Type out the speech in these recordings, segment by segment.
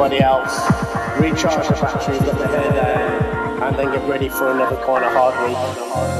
everybody else, recharge the batteries, get the hair down, and then get ready for another kind of hard week.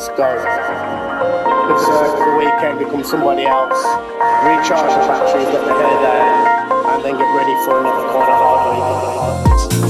start. Observe uh, the weekend, become somebody else. Recharge the batteries get the head down, and then get ready for another corner hard week.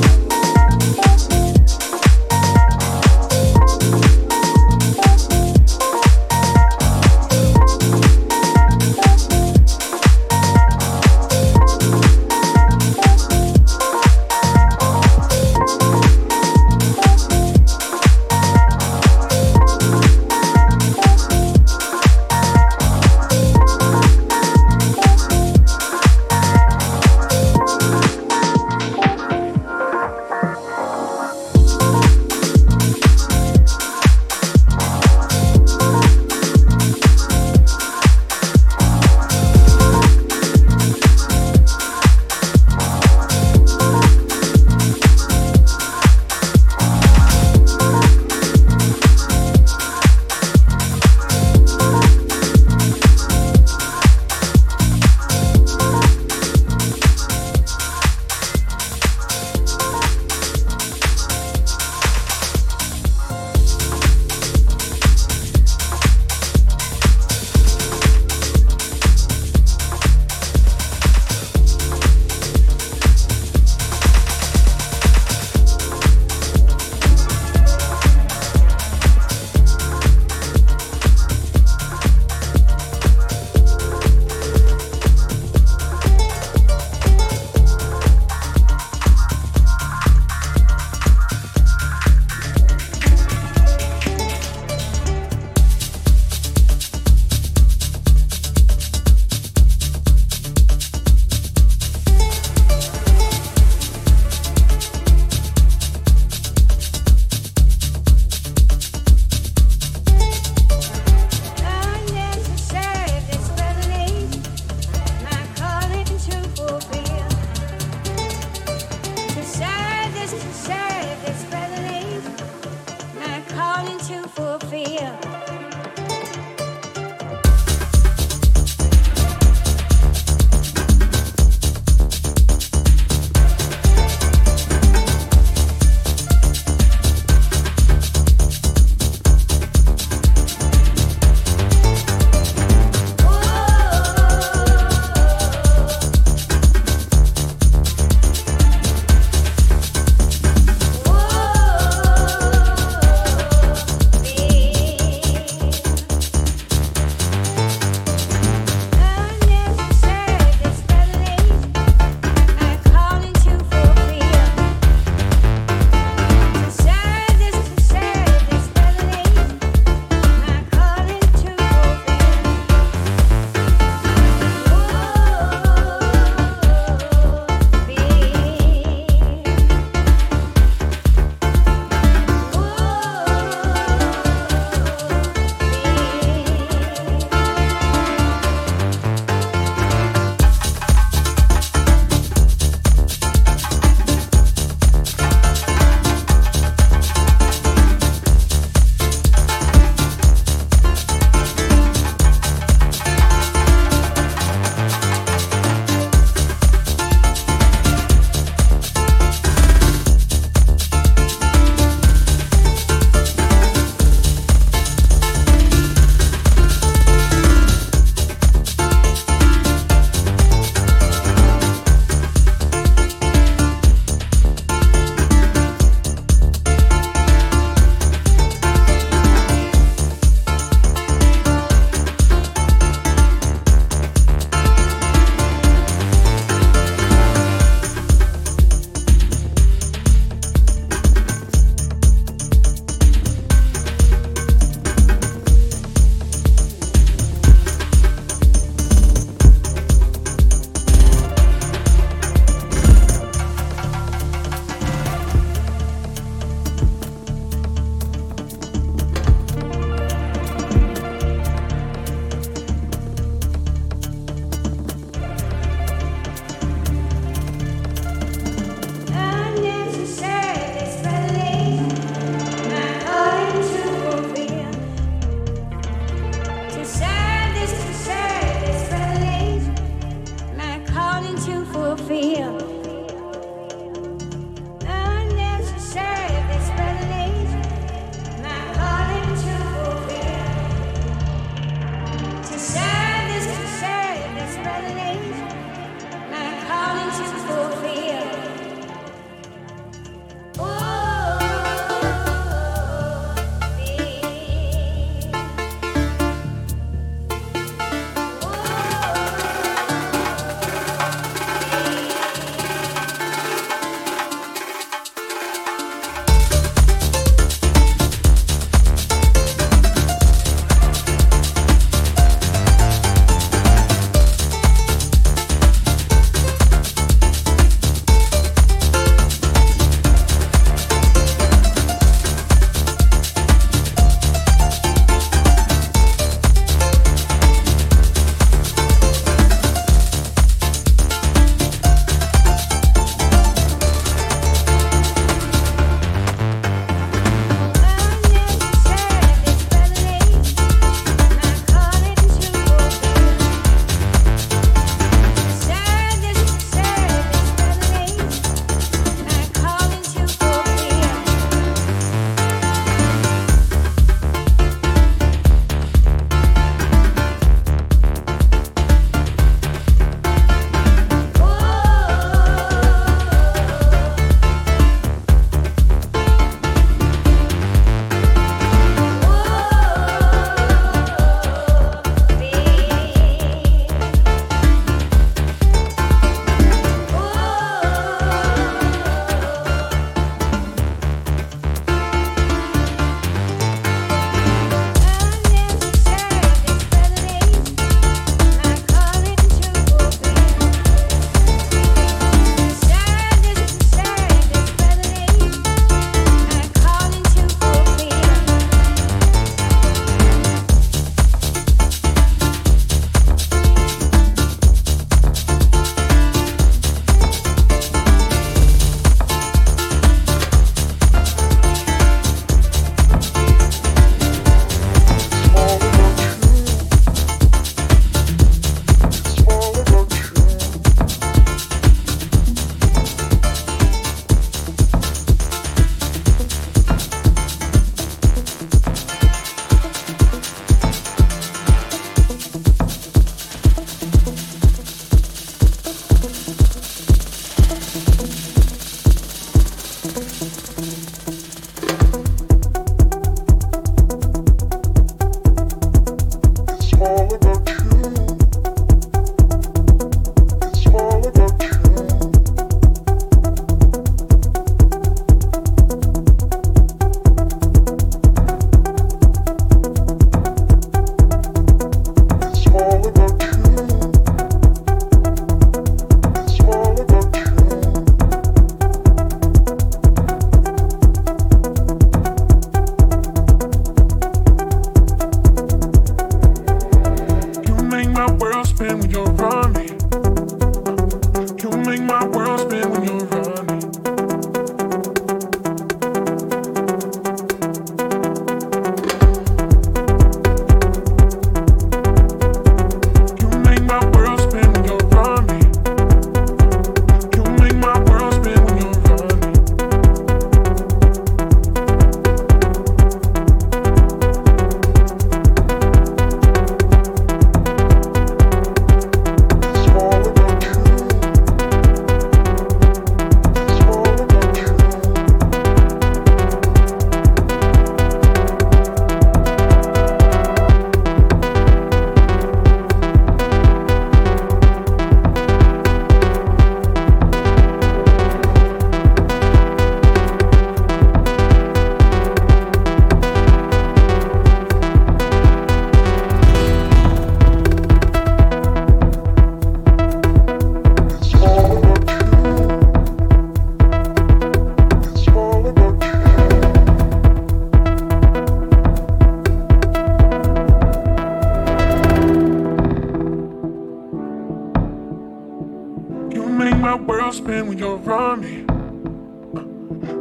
Spin when you're around me.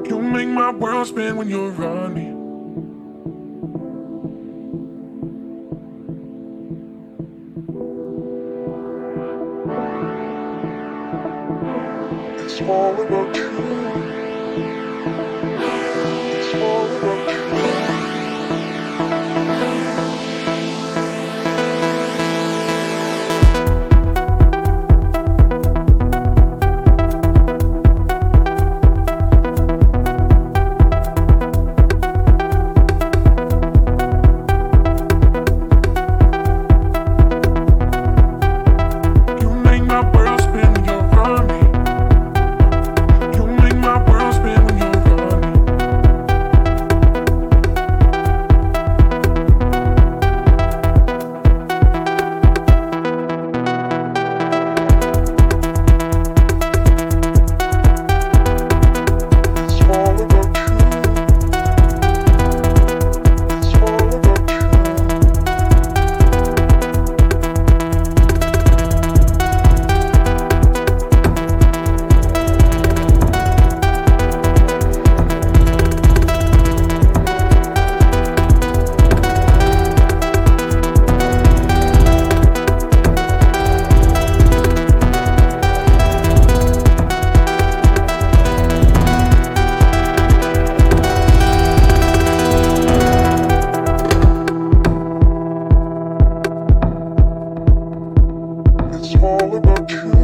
You make my world spin when you're around me. all about you.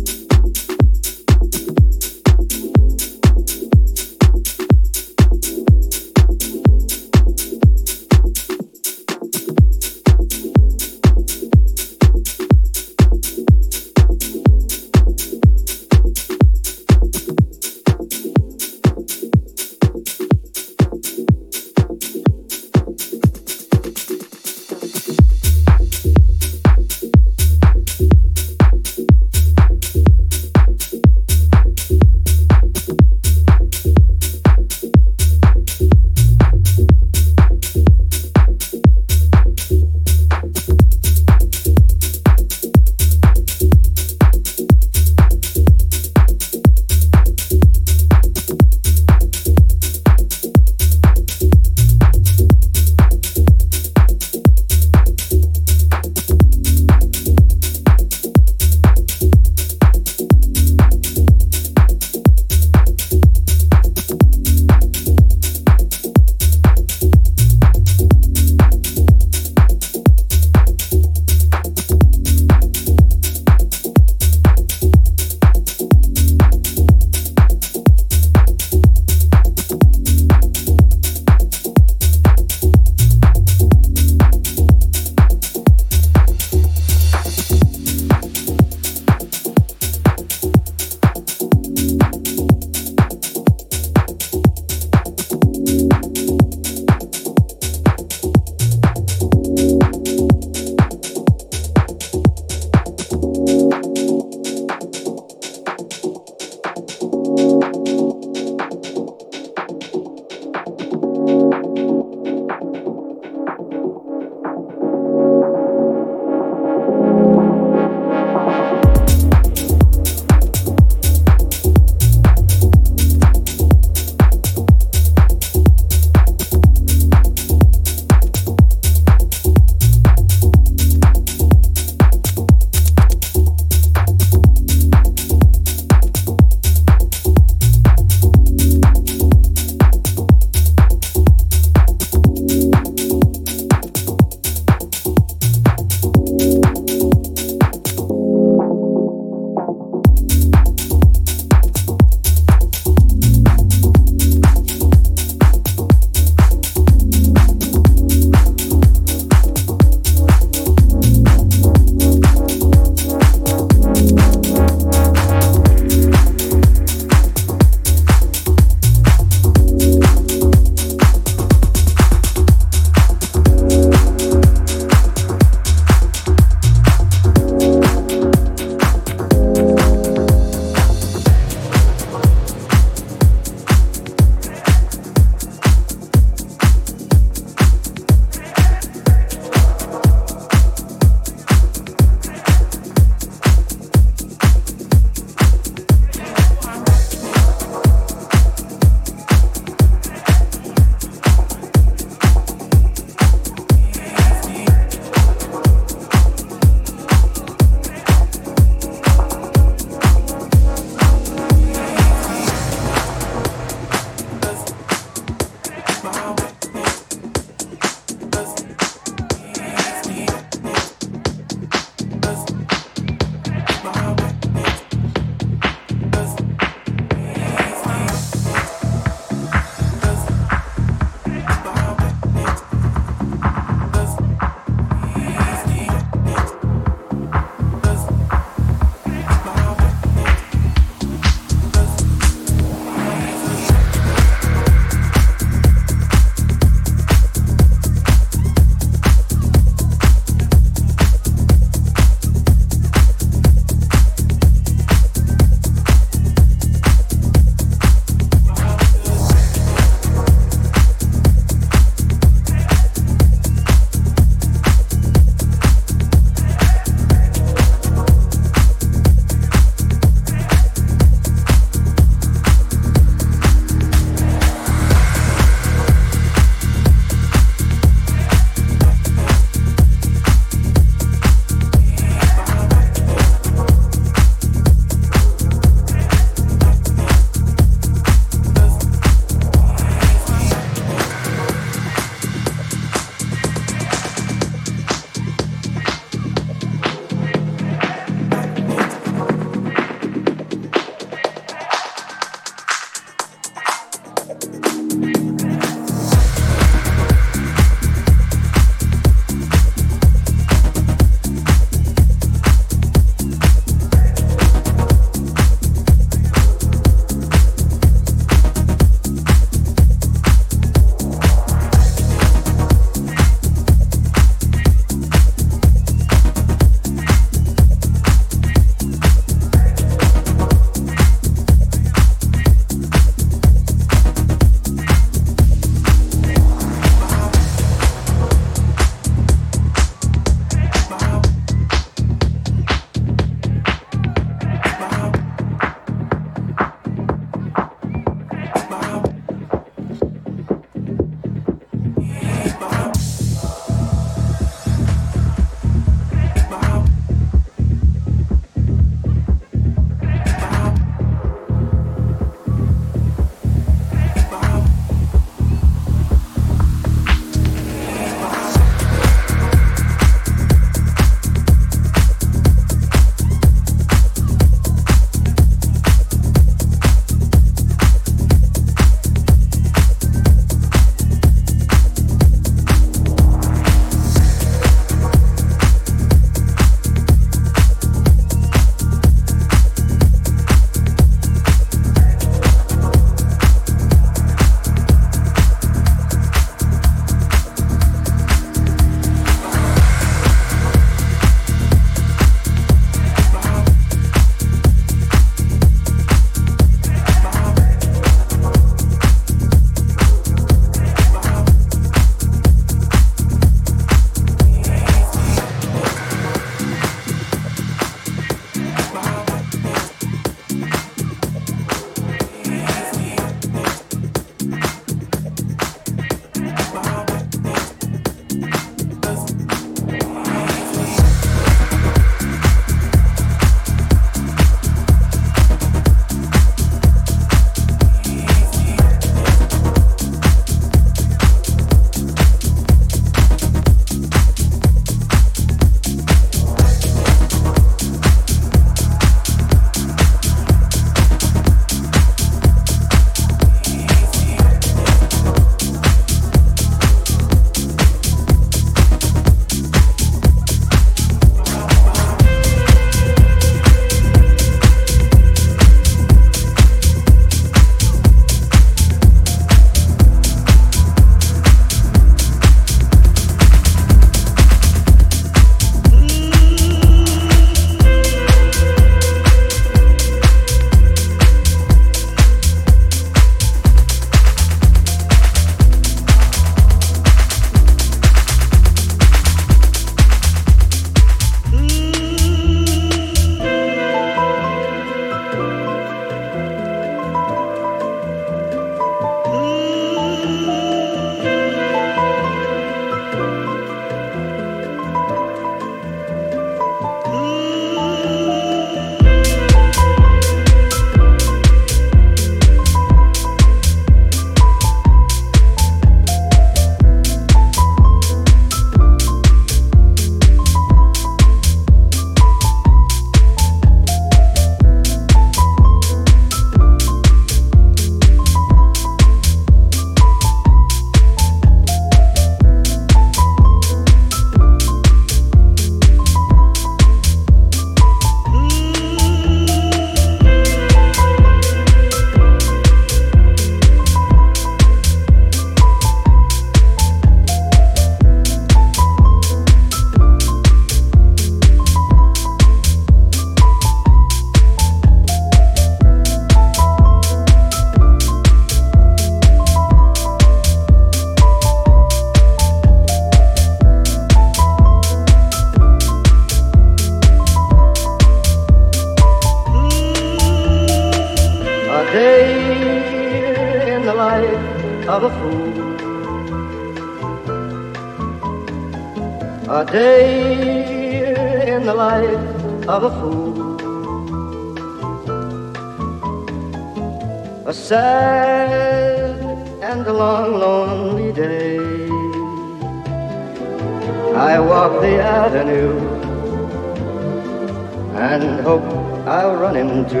to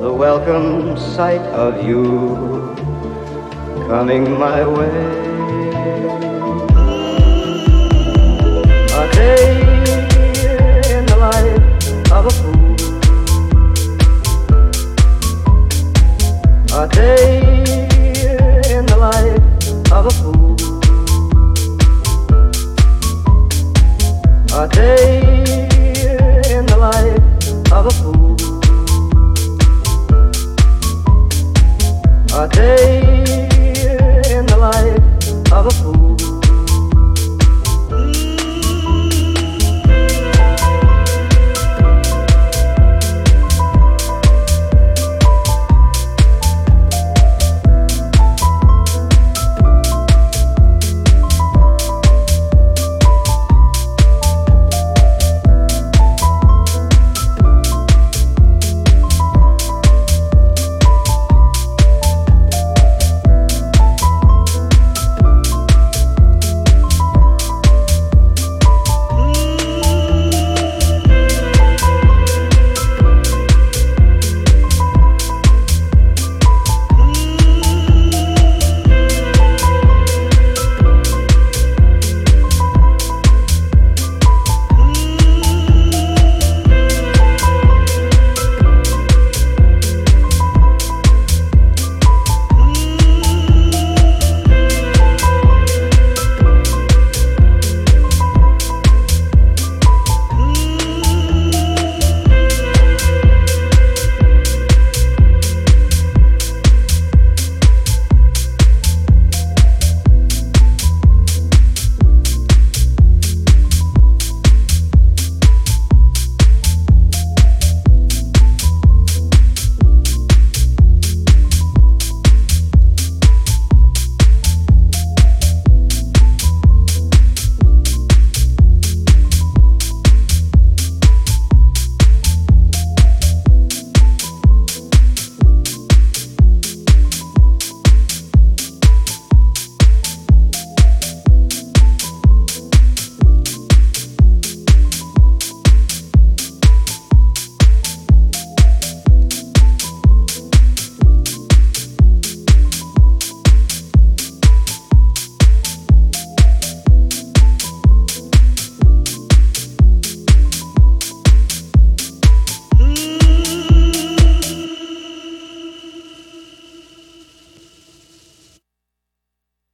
the welcome sight of you coming my way. A day